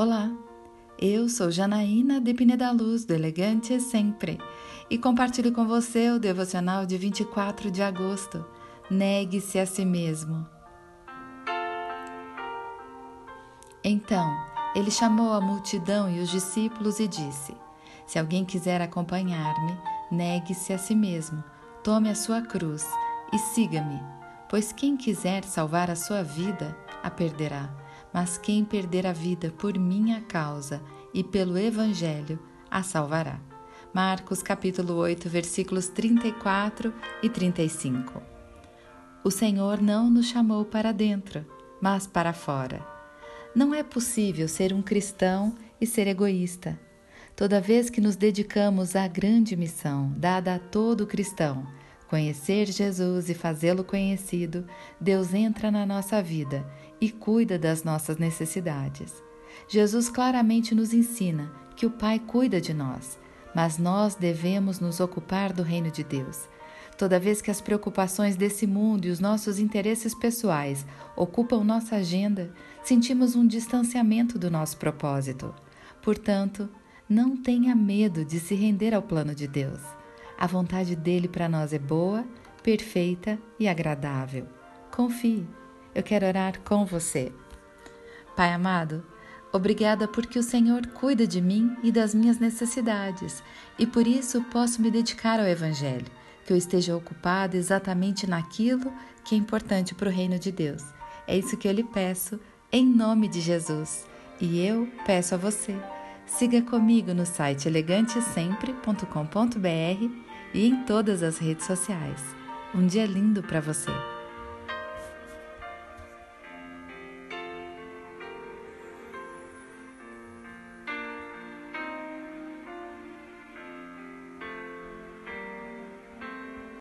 Olá, eu sou Janaína de Pineda Luz, do Elegante Sempre, e compartilho com você o devocional de 24 de agosto. Negue-se a si mesmo. Então, ele chamou a multidão e os discípulos e disse: Se alguém quiser acompanhar-me, negue-se a si mesmo, tome a sua cruz e siga-me. Pois quem quiser salvar a sua vida, a perderá mas quem perder a vida por minha causa e pelo Evangelho, a salvará. Marcos capítulo 8, versículos 34 e 35. O Senhor não nos chamou para dentro, mas para fora. Não é possível ser um cristão e ser egoísta. Toda vez que nos dedicamos à grande missão dada a todo cristão, conhecer Jesus e fazê-lo conhecido, Deus entra na nossa vida e cuida das nossas necessidades. Jesus claramente nos ensina que o Pai cuida de nós, mas nós devemos nos ocupar do reino de Deus. Toda vez que as preocupações desse mundo e os nossos interesses pessoais ocupam nossa agenda, sentimos um distanciamento do nosso propósito. Portanto, não tenha medo de se render ao plano de Deus. A vontade dele para nós é boa, perfeita e agradável. Confie. Eu quero orar com você. Pai amado, obrigada porque o Senhor cuida de mim e das minhas necessidades e por isso posso me dedicar ao Evangelho, que eu esteja ocupado exatamente naquilo que é importante para o reino de Deus. É isso que eu lhe peço, em nome de Jesus. E eu peço a você. Siga comigo no site elegantesempre.com.br e em todas as redes sociais. Um dia lindo para você!